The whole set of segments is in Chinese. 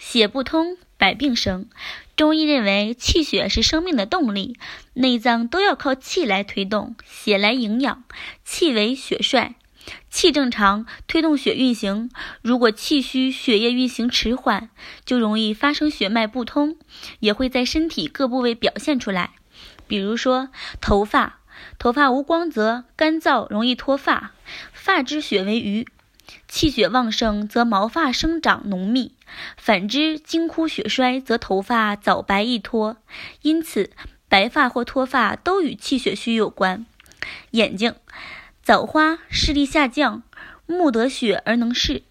血不通，百病生。中医认为，气血是生命的动力，内脏都要靠气来推动，血来营养。气为血帅，气正常推动血运行。如果气虚，血液运行迟缓，就容易发生血脉不通，也会在身体各部位表现出来。比如说，头发，头发无光泽、干燥，容易脱发，发之血为余。气血旺盛，则毛发生长浓密；反之，精枯血衰，则头发早白易脱。因此，白发或脱发都与气血虚有关。眼睛早花，视力下降，目得血而能视。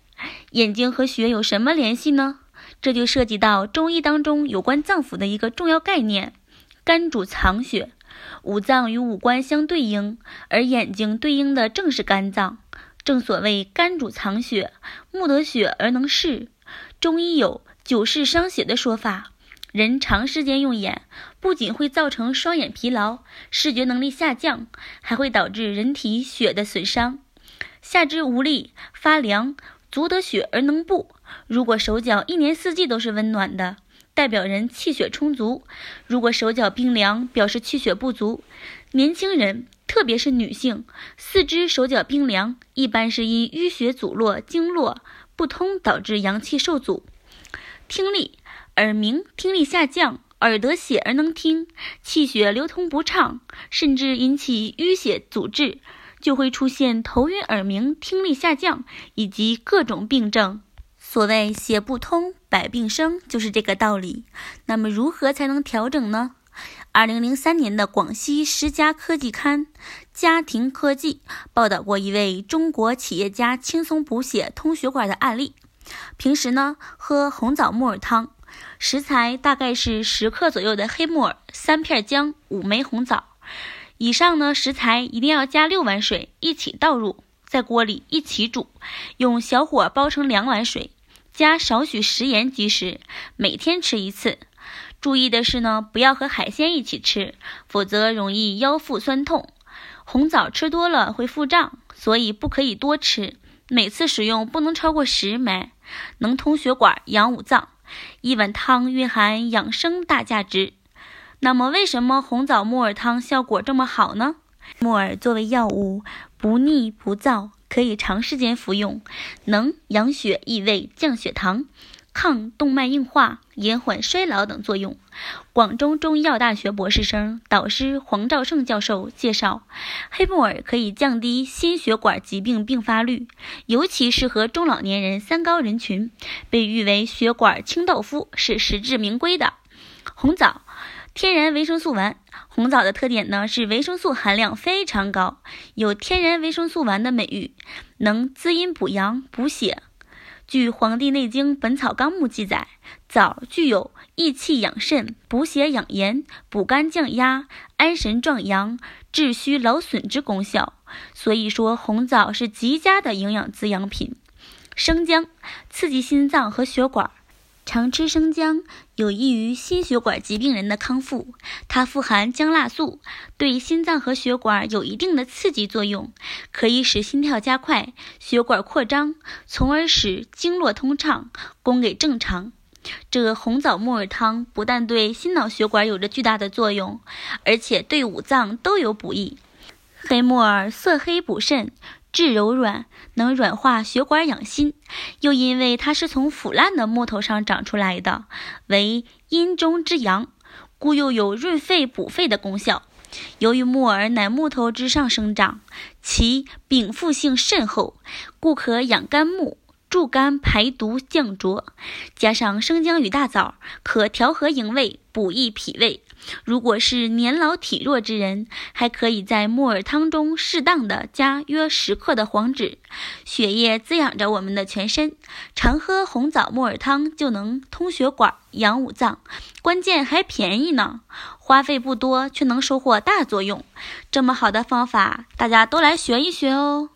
眼睛和血有什么联系呢？这就涉及到中医当中有关脏腑的一个重要概念：肝主藏血，五脏与五官相对应，而眼睛对应的正是肝脏。正所谓肝主藏血，目得血而能视。中医有久视伤血的说法。人长时间用眼，不仅会造成双眼疲劳、视觉能力下降，还会导致人体血的损伤。下肢无力、发凉，足得血而能步。如果手脚一年四季都是温暖的，代表人气血充足；如果手脚冰凉，表示气血不足。年轻人。特别是女性，四肢手脚冰凉，一般是因淤血阻络、经络不通导致阳气受阻。听力，耳鸣，听力下降，耳得血而能听，气血流通不畅，甚至引起淤血阻滞，就会出现头晕、耳鸣、听力下降以及各种病症。所谓血不通，百病生，就是这个道理。那么，如何才能调整呢？二零零三年的广西十佳科技刊《家庭科技》报道过一位中国企业家轻松补血通血管的案例。平时呢，喝红枣木耳汤，食材大概是十克左右的黑木耳、三片姜、五枚红枣。以上呢，食材一定要加六碗水一起倒入，在锅里一起煮，用小火煲成两碗水，加少许食盐即食。每天吃一次。注意的是呢，不要和海鲜一起吃，否则容易腰腹酸痛。红枣吃多了会腹胀，所以不可以多吃。每次使用不能超过十枚，能通血管、养五脏。一碗汤蕴含养生大价值。那么，为什么红枣木耳汤效果这么好呢？木耳作为药物，不腻不燥，可以长时间服用，能养血益胃、降血糖。抗动脉硬化、延缓衰老等作用。广州中医药大学博士生导师黄兆胜教授介绍，黑木耳可以降低心血管疾病并发率，尤其适合中老年人、三高人群，被誉为血管清道夫，是实至名归的。红枣，天然维生素丸。红枣的特点呢是维生素含量非常高，有天然维生素丸的美誉，能滋阴补阳、补血。据《黄帝内经·本草纲目》记载，枣具有益气养肾、补血养颜、补肝降压、安神壮阳、治虚劳损之功效，所以说红枣是极佳的营养滋养品。生姜刺激心脏和血管。常吃生姜有益于心血管疾病人的康复，它富含姜辣素，对心脏和血管有一定的刺激作用，可以使心跳加快、血管扩张，从而使经络通畅，供给正常。这红枣木耳汤不但对心脑血管有着巨大的作用，而且对五脏都有补益。黑木耳色黑补肾。质柔软，能软化血管养心，又因为它是从腐烂的木头上长出来的，为阴中之阳，故又有润肺补肺的功效。由于木耳乃木头之上生长，其禀赋性甚厚，故可养肝木。助肝排毒降浊，加上生姜与大枣，可调和营卫，补益脾胃。如果是年老体弱之人，还可以在木耳汤中适当的加约十克的黄芪，血液滋养着我们的全身。常喝红枣木耳汤就能通血管、养五脏，关键还便宜呢，花费不多却能收获大作用。这么好的方法，大家都来学一学哦。